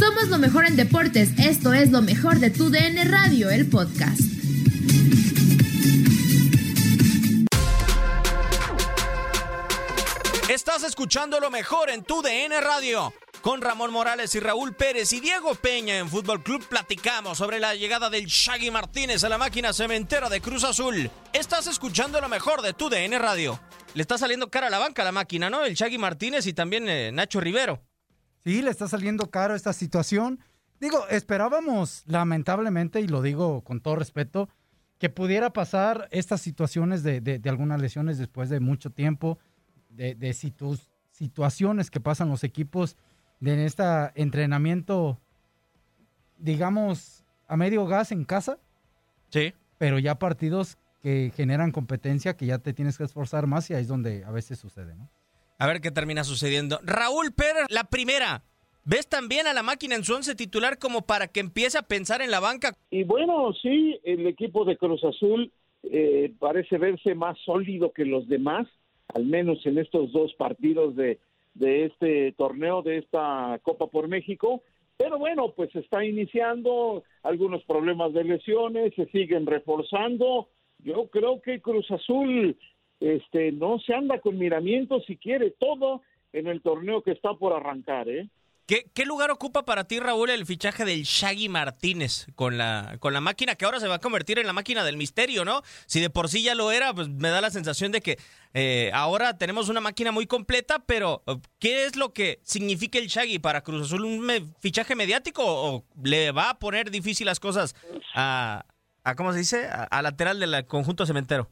Somos lo mejor en deportes. Esto es lo mejor de tu DN Radio, el podcast. Estás escuchando lo mejor en tu DN Radio. Con Ramón Morales y Raúl Pérez y Diego Peña en Fútbol Club platicamos sobre la llegada del Shaggy Martínez a la máquina cementera de Cruz Azul. Estás escuchando lo mejor de tu DN Radio. Le está saliendo cara a la banca a la máquina, ¿no? El Shaggy Martínez y también eh, Nacho Rivero. Sí, le está saliendo caro esta situación. Digo, esperábamos, lamentablemente, y lo digo con todo respeto, que pudiera pasar estas situaciones de, de- de algunas lesiones después de mucho tiempo, de, de situ- situaciones que pasan los equipos de este entrenamiento, digamos, a medio gas en casa, Sí. pero ya partidos que generan competencia que ya te tienes que esforzar más y ahí es donde a veces sucede, ¿no? A ver qué termina sucediendo. Raúl Pérez, la primera. ¿Ves también a la máquina en su once titular como para que empiece a pensar en la banca? Y bueno, sí, el equipo de Cruz Azul eh, parece verse más sólido que los demás, al menos en estos dos partidos de, de este torneo, de esta Copa por México. Pero bueno, pues está iniciando algunos problemas de lesiones, se siguen reforzando. Yo creo que Cruz Azul este, no se anda con miramientos si quiere todo en el torneo que está por arrancar, ¿eh? ¿Qué, lugar ocupa para ti, Raúl, el fichaje del Shaggy Martínez con la, con la máquina que ahora se va a convertir en la máquina del misterio, ¿no? Si de por sí ya lo era, pues me da la sensación de que eh, ahora tenemos una máquina muy completa, pero eh, ¿qué es lo que significa el Shaggy para Cruz Azul? ¿Un fichaje mediático o le va a poner difícil las cosas a, a ¿cómo se dice? A, a lateral del conjunto cementero.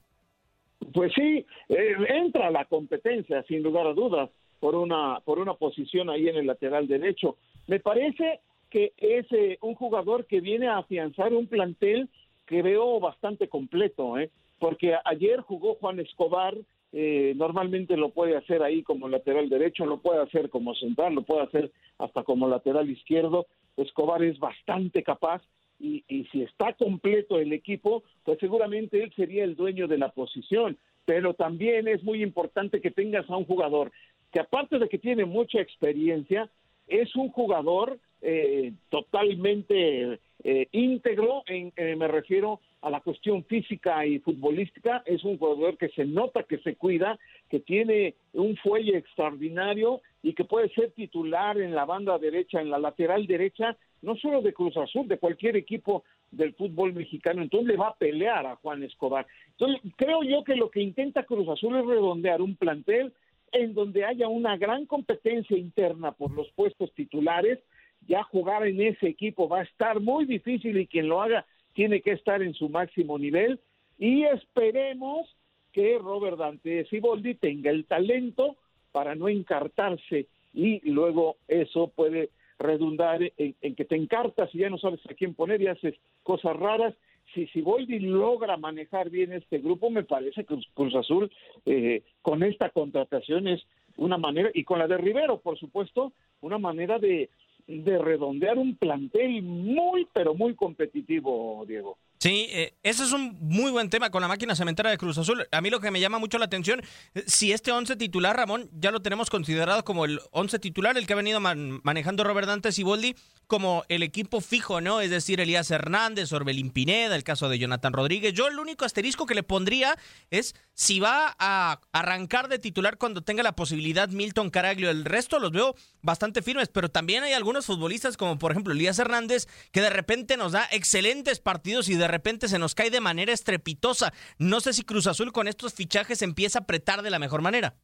Pues sí, eh, entra la competencia, sin lugar a dudas, por una, por una posición ahí en el lateral derecho. Me parece que es eh, un jugador que viene a afianzar un plantel que veo bastante completo, ¿eh? porque ayer jugó Juan Escobar, eh, normalmente lo puede hacer ahí como lateral derecho, lo puede hacer como central, lo puede hacer hasta como lateral izquierdo. Escobar es bastante capaz y, y si está completo el equipo, pues seguramente él sería el dueño de la posición. Pero también es muy importante que tengas a un jugador que aparte de que tiene mucha experiencia, es un jugador eh, totalmente eh, íntegro, en, eh, me refiero a la cuestión física y futbolística, es un jugador que se nota que se cuida, que tiene un fuelle extraordinario y que puede ser titular en la banda derecha, en la lateral derecha, no solo de Cruz Azul, de cualquier equipo del fútbol mexicano, entonces le va a pelear a Juan Escobar. Entonces, creo yo que lo que intenta Cruz Azul es redondear un plantel en donde haya una gran competencia interna por los puestos titulares, ya jugar en ese equipo va a estar muy difícil y quien lo haga tiene que estar en su máximo nivel y esperemos que Robert Dante Siboldi tenga el talento para no encartarse y luego eso puede redundar en, que te encartas y ya no sabes a quién poner y haces cosas raras. Si Siboldi logra manejar bien este grupo, me parece que Cruz Azul eh, con esta contratación es una manera, y con la de Rivero, por supuesto, una manera de, de redondear un plantel muy, pero muy competitivo, Diego. Sí, eh, ese es un muy buen tema con la máquina cementera de Cruz Azul. A mí lo que me llama mucho la atención, eh, si este once titular, Ramón, ya lo tenemos considerado como el once titular, el que ha venido manejando Robert Dantes y Boldi, como el equipo fijo, ¿no? Es decir, Elías Hernández, Orbelín Pineda, el caso de Jonathan Rodríguez. Yo el único asterisco que le pondría es si va a arrancar de titular cuando tenga la posibilidad Milton Caraglio. El resto los veo bastante firmes, pero también hay algunos futbolistas como por ejemplo Elías Hernández que de repente nos da excelentes partidos y de repente se nos cae de manera estrepitosa. No sé si Cruz Azul con estos fichajes empieza a apretar de la mejor manera.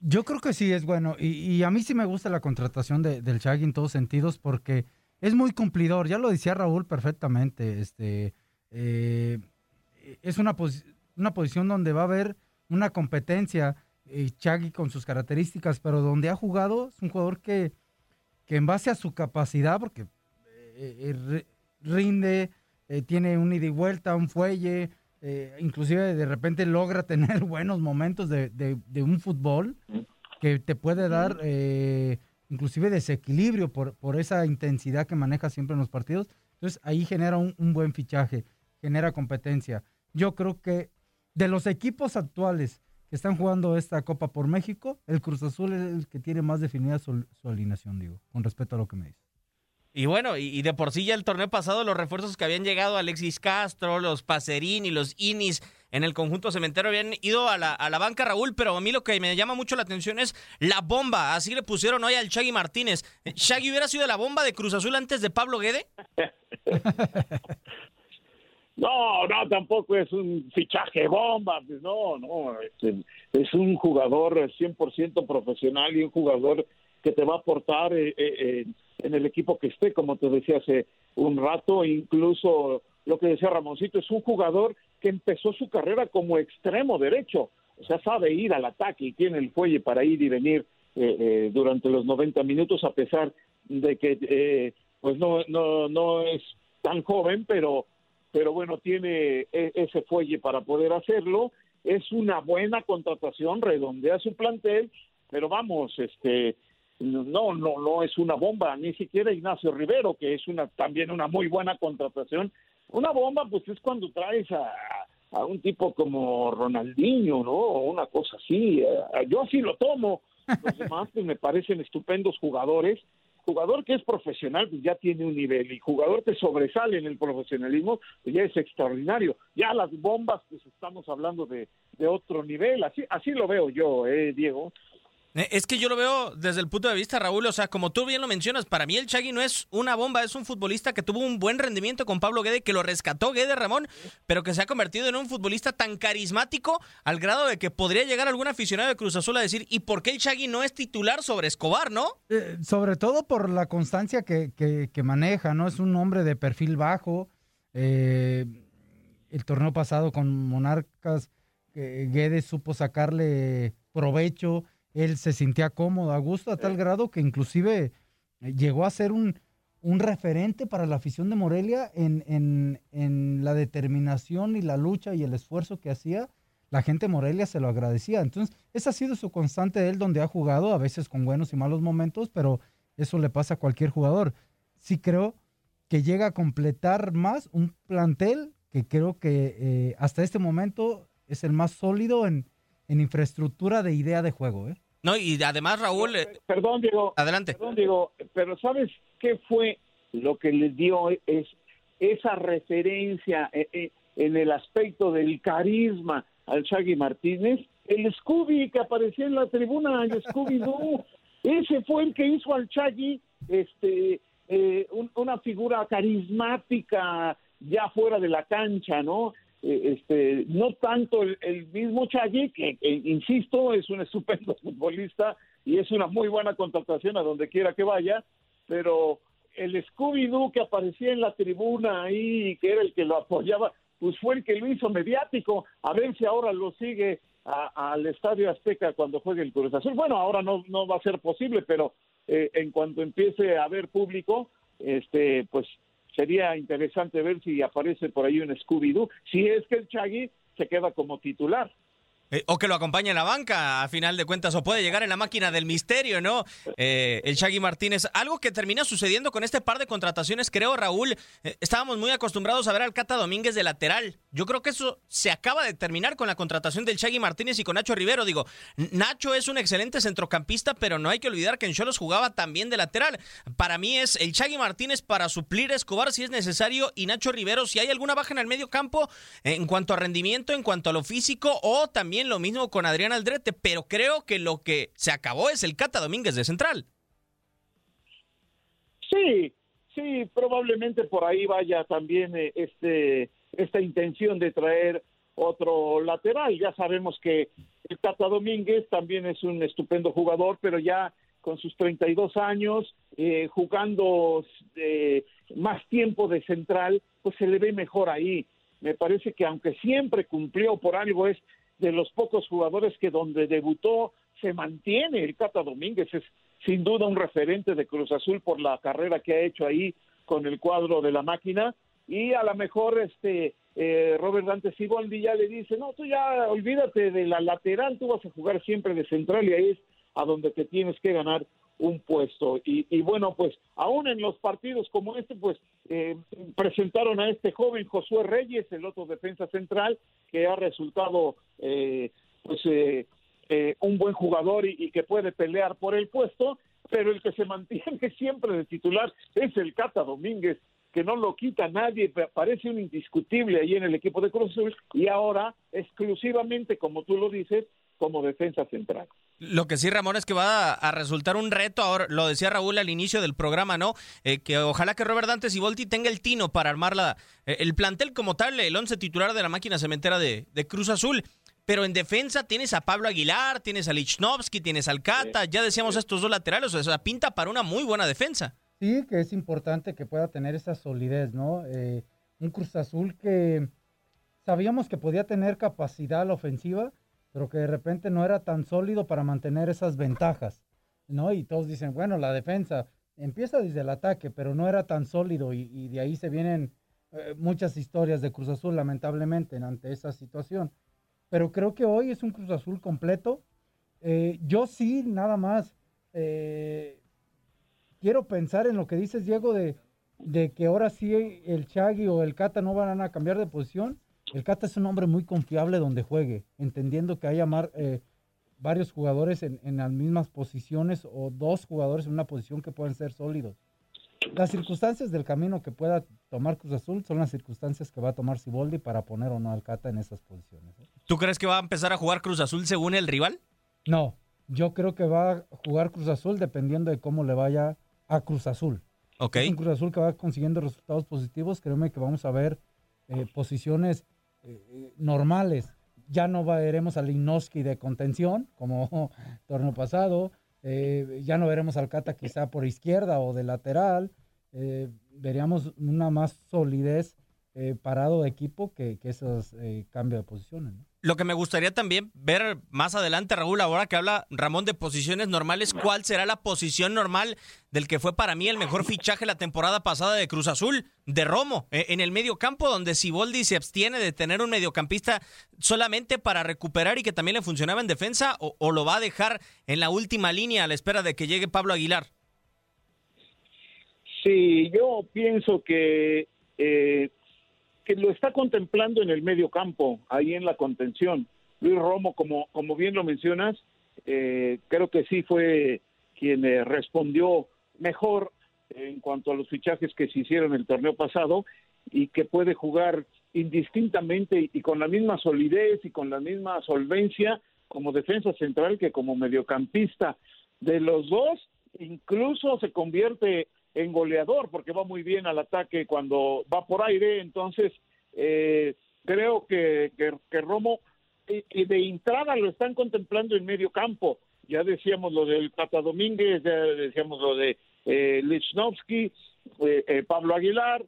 Yo creo que sí es bueno. Y, a mí sí me gusta la contratación de, del Shaggy en todos sentidos porque es muy cumplidor. Ya lo decía Raúl perfectamente. Este, eh, es una, una posición donde va a haber una competencia. Eh, con sus características, pero donde ha jugado es un jugador que, que en base a su capacidad, porque eh, eh, tiene un ida y vuelta, un fuelle, eh, inclusive de repente logra tener buenos momentos de, de, un fútbol que te puede dar eh, inclusive desequilibrio por, por esa intensidad que maneja siempre en los partidos. Entonces ahí genera un, buen fichaje, genera competencia. Yo creo que de los equipos actuales que están jugando esta Copa por México, el Cruz Azul es el que tiene más definida su, su alineación, digo, con respecto a lo que me dice. Y bueno, y, de por sí ya el torneo pasado, los refuerzos que habían llegado, Alexis Castro, los Pacerini, los Inis en el conjunto cementero habían ido a la, a la banca Raúl, pero a mí lo que me llama mucho la atención es la bomba. Así le pusieron hoy al Shaggy Martínez. ¿Shaggy hubiera sido la bomba de Cruz Azul antes de Pablo Guede? No, no, tampoco es un fichaje bomba, pues no, no, es, es un jugador 100% profesional y un jugador que te va a aportar eh, eh, en el equipo que esté, como te decía hace un rato, incluso lo que decía Ramoncito, es un jugador que empezó su carrera como extremo derecho, o sea, sabe ir al ataque y tiene el fuelle para ir y venir eh, durante los 90 minutos, a pesar de que pues no, no, no es tan joven, pero, pero bueno, tiene e, ese fuelle para poder hacerlo. Es una buena contratación, redondea su plantel, pero vamos, este, no, no, no es una bomba, ni siquiera Ignacio Rivero, que es una también una muy buena contratación. Una bomba, pues es cuando traes a, a un tipo como Ronaldinho, ¿no? O una cosa así. Eh, yo así lo tomo. Los demás pues, me parecen estupendos jugadores. Jugador que es profesional, pues ya tiene un nivel. Y jugador que sobresale en el profesionalismo, pues ya es extraordinario. Ya las bombas, pues estamos hablando de, de otro nivel. Así, así lo veo yo, eh, Diego. Eh, es que yo lo veo desde el punto de vista, Raúl, o sea, como tú bien lo mencionas, para mí el Chagui no es una bomba, es un futbolista que tuvo un buen rendimiento con Pablo Guede, que lo rescató Guede Ramón, pero que se ha convertido en un futbolista tan carismático al grado de que podría llegar algún aficionado de Cruz Azul a decir, ¿y por qué el Chagui no es titular sobre Escobar, no? Eh, sobre todo por la constancia que, que, maneja, ¿no? Es un hombre de perfil bajo. Eh, el torneo pasado con Monarcas, Guede supo sacarle provecho él se sentía cómodo, a gusto, a tal grado que inclusive eh, llegó a ser un, un referente para la afición de Morelia en, en, en, la determinación y la lucha y el esfuerzo que hacía. La gente de Morelia se lo agradecía. Entonces, esa ha sido su constante de él donde ha jugado, a veces con buenos y malos momentos, pero eso le pasa a cualquier jugador. Sí creo que llega a completar más un plantel que creo que eh, hasta este momento es el más sólido en, en infraestructura de idea de juego. ¿eh? No, y además, Raúl. Eh, perdón, Diego. Adelante. Perdón, Diego, pero ¿sabes qué fue lo que les dio es esa referencia eh, eh, en el aspecto del carisma al Shaggy Martínez? El Scooby que aparecía en la tribuna, el Scooby-Doo. Ese fue el que hizo al Shaggy este, una figura carismática ya fuera de la cancha, ¿no? Eh, este, no tanto el, mismo Chagui, que, insisto, es un estupendo futbolista y es una muy buena contratación a donde quiera que vaya, pero el Scooby-Doo que aparecía en la tribuna ahí, que era el que lo apoyaba, pues fue el que lo hizo mediático, a ver si ahora lo sigue al Estadio Azteca cuando juegue el Cruz Azul. Bueno, ahora no, no va a ser posible, pero eh, en cuanto empiece a haber público, este, pues sería interesante ver si aparece por ahí un Scooby-Doo, si es que el Chagui se queda como titular. Eh, o que lo acompañe en la banca, a final de cuentas, o puede llegar en la máquina del misterio, ¿no? Eh, el Shaggy Martínez. Algo que termina sucediendo con este par de contrataciones, creo, Raúl, eh, estábamos muy acostumbrados a ver al Cata Domínguez de lateral. Yo creo que eso se acaba de terminar con la contratación del Shaggy Martínez y con Nacho Rivero. Digo, Nacho es un excelente centrocampista, pero no hay que olvidar que en Cholos jugaba también de lateral. Para mí es el Shaggy Martínez para suplir Escobar si es necesario y Nacho Rivero si hay alguna baja en el medio campo en cuanto a rendimiento, en cuanto a lo físico o también lo mismo con Adrián Aldrete, pero creo que lo que se acabó es el Cata Domínguez de Central. Sí, sí, probablemente por ahí vaya también eh, este esta intención de traer otro lateral. Ya sabemos que el Cata Domínguez también es un estupendo jugador, pero ya con sus 32 años, eh, jugando eh, más tiempo de central, pues se le ve mejor ahí. Me parece que aunque siempre cumplió por algo, es de los pocos jugadores que donde debutó se mantiene. El Cata Domínguez es sin duda un referente de Cruz Azul por la carrera que ha hecho ahí con el cuadro de la máquina y a lo mejor este eh, Robert Dante Siboldi ya le dice, no, tú ya olvídate de la lateral, tú vas a jugar siempre de central y ahí es a donde te tienes que ganar un puesto. Y, y bueno, pues aún en los partidos como este, pues eh, presentaron a este joven Josué Reyes, el otro defensa central, que ha resultado eh, pues eh, eh, un buen jugador y, que puede pelear por el puesto, pero el que se mantiene siempre de titular es el Cata Domínguez, que no lo quita nadie, parece un indiscutible ahí en el equipo de Cruz Azul y ahora exclusivamente, como tú lo dices, como defensa central. Lo que sí, Ramón, es que va a, resultar un reto, ahora lo decía Raúl al inicio del programa, ¿no? Eh, que ojalá que Robert Dantes y Volti tenga el tino para armar la, eh, el plantel como tal, el once titular de la máquina cementera de, Cruz Azul. Pero en defensa tienes a Pablo Aguilar, tienes a Lichnowsky, tienes al Cata, ya decíamos estos dos laterales, o sea, pinta para una muy buena defensa. Sí, que es importante que pueda tener esa solidez, ¿no? Eh, un Cruz Azul que sabíamos que podía tener capacidad la ofensiva, pero que de repente no era tan sólido para mantener esas ventajas, ¿no? Y todos dicen, bueno, la defensa empieza desde el ataque, pero no era tan sólido y, de ahí se vienen eh, muchas historias de Cruz Azul, lamentablemente, ante esa situación. Pero creo que hoy es un Cruz Azul completo. Eh, yo sí, nada más, eh, quiero pensar en lo que dices, Diego, de, de que ahora sí el Chagui o el Cata no van a cambiar de posición el Cata es un hombre muy confiable donde juegue, entendiendo que hay eh, varios jugadores en, las mismas posiciones o dos jugadores en una posición que pueden ser sólidos. Las circunstancias del camino que pueda tomar Cruz Azul son las circunstancias que va a tomar Siboldi para poner o no al Cata en esas posiciones. ¿eh? ¿Tú crees que va a empezar a jugar Cruz Azul según el rival? No, yo creo que va a jugar Cruz Azul dependiendo de cómo le vaya a Cruz Azul. Ok. un Cruz Azul que va consiguiendo resultados positivos, créeme que vamos a ver eh, posiciones eh, normales. Ya no veremos al Inoski de contención, como torneo pasado. Eh, ya no veremos al Cata quizá por izquierda o de lateral. Eh, veríamos una más solidez parado de equipo que, que esos cambios de posiciones. Lo que me gustaría también ver más adelante, Raúl, ahora que habla Ramón de posiciones normales, ¿cuál será la posición normal del que fue para mí el mejor fichaje la temporada pasada de Cruz Azul, de Romo, e, en el medio campo, donde Siboldi se abstiene de tener un mediocampista solamente para recuperar y que también le funcionaba en defensa, o, lo va a dejar en la última línea a la espera de que llegue Pablo Aguilar? Sí, yo pienso que eh, que lo está contemplando en el medio campo, ahí en la contención. Luis Romo, como, como bien lo mencionas, eh, creo que sí fue quien eh, respondió mejor en cuanto a los fichajes que se hicieron el torneo pasado y que puede jugar indistintamente y con la misma solidez y con la misma solvencia como defensa central que como mediocampista. De los dos, incluso se convierte en goleador porque va muy bien al ataque cuando va por aire, entonces eh, creo que, que, Romo y, de entrada lo están contemplando en medio campo. Ya decíamos lo del Tata Domínguez, ya decíamos lo de eh, Lichnowsky, eh, eh, Pablo Aguilar,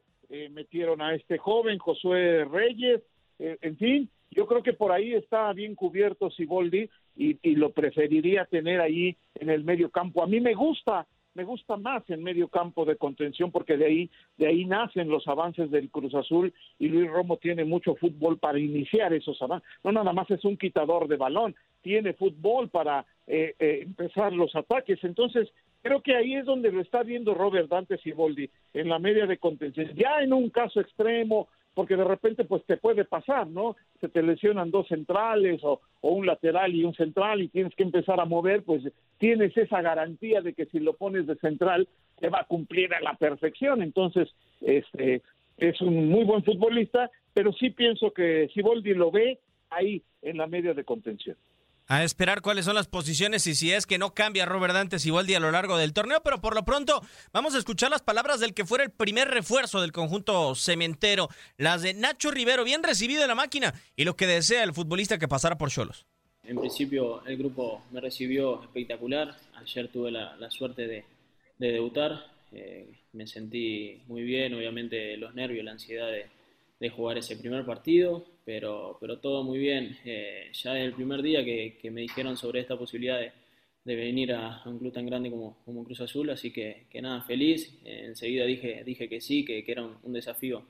metieron a este joven Josué Reyes, en fin, yo creo que por ahí está bien cubierto Siboldi y, y lo preferiría tener ahí en el medio campo. A mí me gusta me gusta más en medio campo de contención porque de ahí de ahí nacen los avances del Cruz Azul y Luis Romo tiene mucho fútbol para iniciar esos avances. No nada más es un quitador de balón, tiene fútbol para eh, eh, empezar los ataques. Entonces creo que ahí es donde lo está viendo Robert Dante Siboldi en la media de contención. Ya en un caso extremo porque de repente pues te puede pasar, ¿no? Se te lesionan dos centrales o, un lateral y un central y tienes que empezar a mover, pues tienes esa garantía de que si lo pones de central te va a cumplir a la perfección. Entonces, este es un muy buen futbolista, pero sí pienso que Siboldi lo ve ahí en la media de contención a esperar cuáles son las posiciones y si es que no cambia Robert Dantes Siboldi a lo largo del torneo, pero por lo pronto vamos a escuchar las palabras del que fuera el primer refuerzo del conjunto cementero, las de Nacho Rivero, bien recibido en la máquina y lo que desea el futbolista que pasara por Cholos. En principio el grupo me recibió espectacular, ayer tuve la, suerte de, debutar, eh, me sentí muy bien, obviamente los nervios, la ansiedad de jugar ese primer partido, pero, pero todo muy bien. Eh, ya el primer día que, me dijeron sobre esta posibilidad de, venir a, un club tan grande como, como Cruz Azul, así que, que nada, feliz. enseguida dije, dije que sí, que, que era un, desafío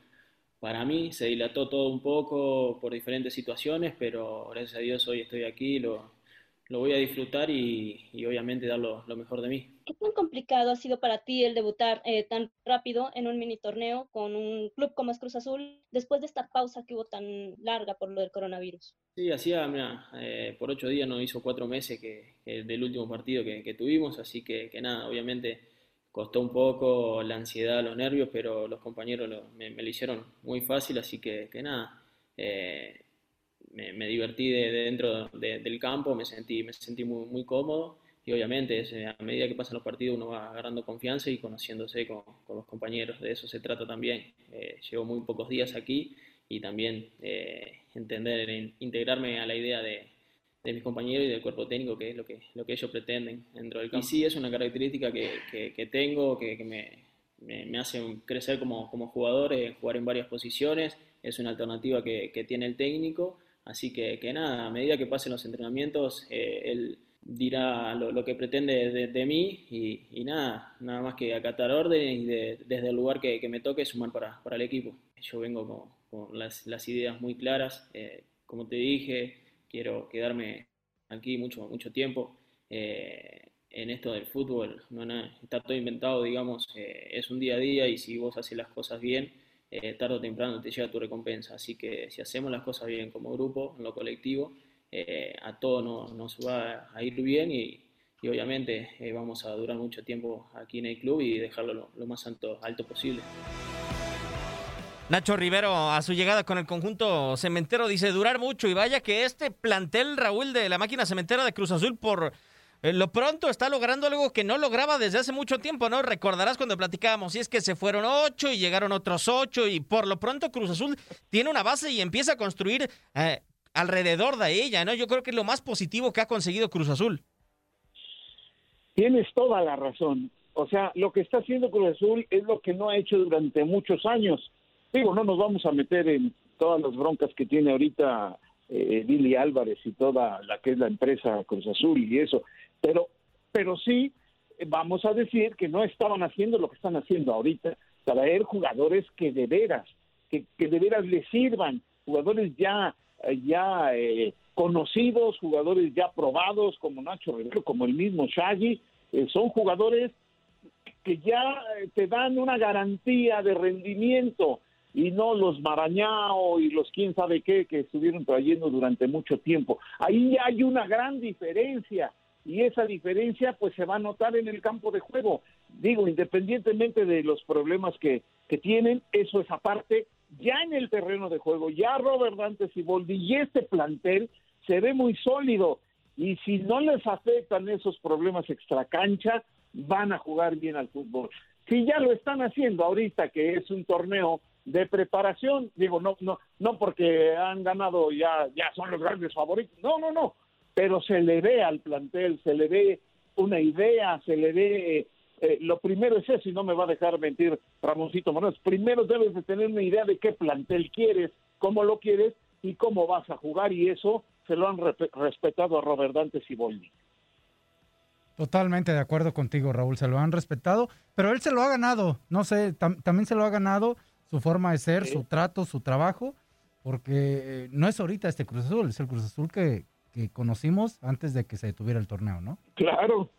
para mí. Se dilató todo un poco por diferentes situaciones, pero gracias a Dios hoy estoy aquí, lo, lo voy a disfrutar y, y obviamente dar lo, lo mejor de mí. ¿Qué tan complicado ha sido para ti el debutar eh, tan rápido en un mini torneo con un club como es Cruz Azul después de esta pausa que hubo tan larga por lo del coronavirus? Sí, hacía, mira, eh, por ocho días no hizo cuatro meses que, del último partido que, tuvimos, así que, que, nada, obviamente costó un poco la ansiedad, los nervios, pero los compañeros me, lo hicieron muy fácil, así que, que nada. Eh, me, divertí de, dentro del campo, me sentí, me sentí muy, muy cómodo y obviamente eh, a medida que pasan los partidos uno va agarrando confianza y conociéndose con, los compañeros, de eso se trata también. Eh, llevo muy pocos días aquí y también eh, entender, integrarme a la idea de, mis compañeros y del cuerpo técnico, que es lo que, lo que ellos pretenden dentro del campo. Y sí, es una característica que, que, tengo, que, me, me, hace crecer como, como jugador, jugar en varias posiciones, es una alternativa que, tiene el técnico, así que, que nada, a medida que pasen los entrenamientos, el dirá lo, que pretende de, mí y, nada, nada más que acatar órdenes y desde el lugar que, me toque sumar para, para, el equipo. Yo vengo con, las, las, ideas muy claras, eh, como te dije, quiero quedarme aquí mucho, mucho tiempo. Eh, en esto del fútbol, no, está todo inventado, digamos, eh, es un día a día y si vos haces las cosas bien, tarde o temprano te llega tu recompensa. Así que si hacemos las cosas bien como grupo, en lo colectivo, eh, a todos nos, va a ir bien y, obviamente eh, vamos a durar mucho tiempo aquí en el club y dejarlo lo, más alto, alto posible. Nacho Rivero, a su llegada con el conjunto cementero, dice durar mucho y vaya que este plantel, Raúl, de la máquina cementera de Cruz Azul, por eh, lo pronto está logrando algo que no lograba desde hace mucho tiempo, ¿no? Recordarás cuando platicábamos, y es que se fueron ocho y llegaron otros ocho y por lo pronto Cruz Azul tiene una base y empieza a construir alrededor de ella, ¿no? Yo creo que es lo más positivo que ha conseguido Cruz Azul. Tienes toda la razón. O sea, lo que está haciendo Cruz Azul es lo que no ha hecho durante muchos años. Digo, no nos vamos a meter en todas las broncas que tiene ahorita eh, Billy Álvarez y toda la que es la empresa Cruz Azul y eso, pero, pero sí vamos a decir que no estaban haciendo lo que están haciendo ahorita, traer jugadores que de veras, que, que de veras les sirvan, jugadores ya ya eh, conocidos, jugadores ya probados como Nacho Rivero, como el mismo Shaggy, eh, son jugadores que ya te dan una garantía de rendimiento y no los Marañao y los quién sabe qué que estuvieron trayendo durante mucho tiempo. Ahí hay una gran diferencia y esa diferencia pues se va a notar en el campo de juego. Digo, independientemente de los problemas que, que tienen, eso es aparte, ya en el terreno de juego, ya Robert Dantes y Boldi y este plantel se ve muy sólido y si no les afectan esos problemas extracancha, van a jugar bien al fútbol. Si ya lo están haciendo ahorita que es un torneo de preparación, digo, no no no porque han ganado ya ya son los grandes favoritos. No, no, no, pero se le ve al plantel, se le ve una idea, se le ve eh, lo primero es eso y no me va a dejar mentir Ramoncito Morales. Primero debes de tener una idea de qué plantel quieres, cómo lo quieres y cómo vas a jugar y eso se lo han respetado a Robert Dante Siboldi. Totalmente de acuerdo contigo, Raúl. Se lo han respetado, pero él se lo ha ganado. No sé, también se lo ha ganado su forma de ser, su trato, su trabajo, porque eh, no es ahorita este Cruz Azul, es el Cruz Azul que, que conocimos antes de que se detuviera el torneo, ¿no? Claro,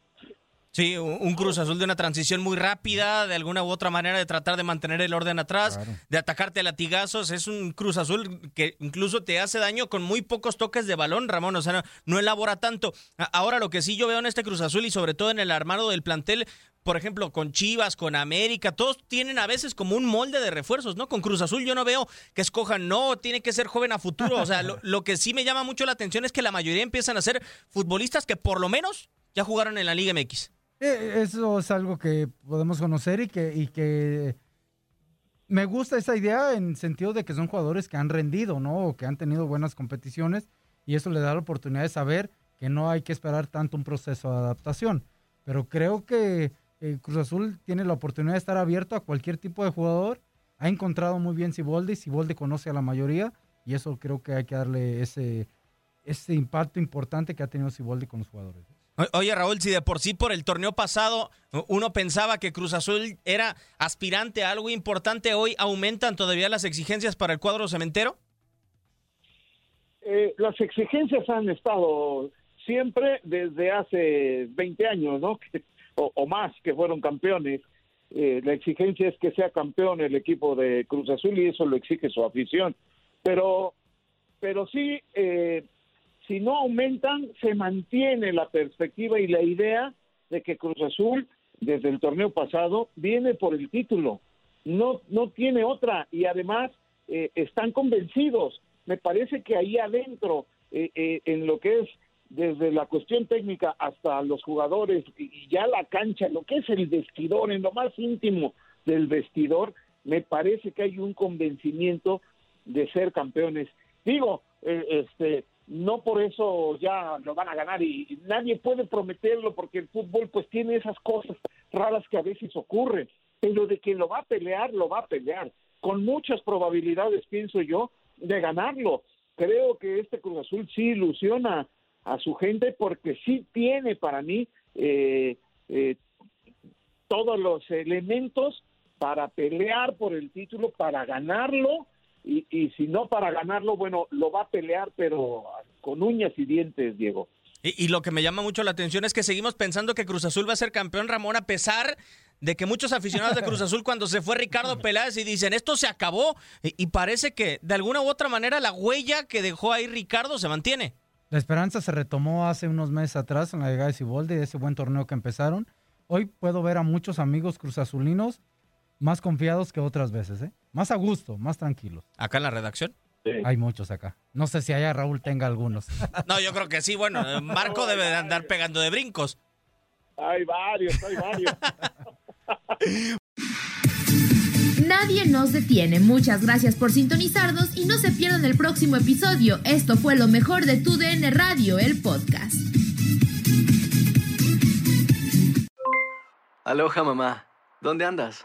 Sí, un Cruz Azul de una transición muy rápida, de alguna u otra manera de tratar de mantener el orden atrás, de atacarte a latigazos. Es un Cruz Azul que incluso te hace daño con muy pocos toques de balón, Ramón. O sea, no, elabora tanto. Ahora, lo que sí yo veo en este Cruz Azul y sobre todo en el armado del plantel, por ejemplo, con Chivas, con América, todos tienen a veces como un molde de refuerzos, ¿no? Con Cruz Azul yo no veo que escojan, no, tiene que ser joven a futuro. O sea, lo, lo que sí me llama mucho la atención es que la mayoría empiezan a ser futbolistas que por lo menos ya jugaron en la Liga MX. Eh, eso es algo que podemos conocer y que, y que me gusta esa idea en sentido de que son jugadores que han rendido, ¿no? O que han tenido buenas competiciones y eso le da la oportunidad de saber que no hay que esperar tanto un proceso de adaptación. Pero creo que eh, Cruz Azul tiene la oportunidad de estar abierto a cualquier tipo de jugador. Ha encontrado muy bien Siboldi, Siboldi conoce a la mayoría y eso creo que hay que darle ese, ese impacto importante que ha tenido Siboldi con los jugadores. Oye, Raúl, si de por sí por el torneo pasado uno pensaba que Cruz Azul era aspirante a algo importante, hoy aumentan todavía las exigencias para el cuadro cementero. Eh, las exigencias han estado siempre desde hace 20 años, ¿no? o, más que fueron campeones. Eh, la exigencia es que sea campeón el equipo de Cruz Azul y eso lo exige su afición. Pero, pero sí, eh, si no aumentan, se mantiene la perspectiva y la idea de que Cruz Azul, desde el torneo pasado, viene por el título. No, no tiene otra y además eh, están convencidos. Me parece que ahí adentro, eh, eh, en lo que es desde la cuestión técnica hasta los jugadores y ya la cancha, lo que es el vestidor, en lo más íntimo del vestidor, me parece que hay un convencimiento de ser campeones. Digo, este, no por eso ya lo van a ganar y nadie puede prometerlo porque el fútbol pues tiene esas cosas raras que a veces ocurren, pero de que lo va a pelear, lo va a pelear, con muchas probabilidades, pienso yo, de ganarlo. Creo que este Cruz Azul sí ilusiona a su gente porque sí tiene para mí eh, eh, todos los elementos para pelear por el título, para ganarlo y, y si no para ganarlo, bueno, lo va a pelear, pero con uñas y dientes, Diego. Y, lo que me llama mucho la atención es que seguimos pensando que Cruz Azul va a ser campeón, Ramón, a pesar de que muchos aficionados de Cruz Azul cuando se fue Ricardo Peláez y dicen esto se acabó y, parece que de alguna u otra manera la huella que dejó ahí Ricardo se mantiene. La esperanza se retomó hace unos meses atrás en la llegada de Ciboldi, de ese buen torneo que empezaron. Hoy puedo ver a muchos amigos cruzazulinos más confiados que otras veces, ¿eh? Más a gusto, más tranquilos. ¿Acá en la redacción? Hay muchos acá. No sé si allá Raúl tenga algunos. no, yo creo que sí. Bueno, Marco debe de andar pegando de brincos. Hay varios, hay varios. Nadie nos detiene. Muchas gracias por sintonizarnos y no se pierdan el próximo episodio. Esto fue lo mejor de Tu DN Radio, el podcast. Aloha mamá. ¿Dónde andas?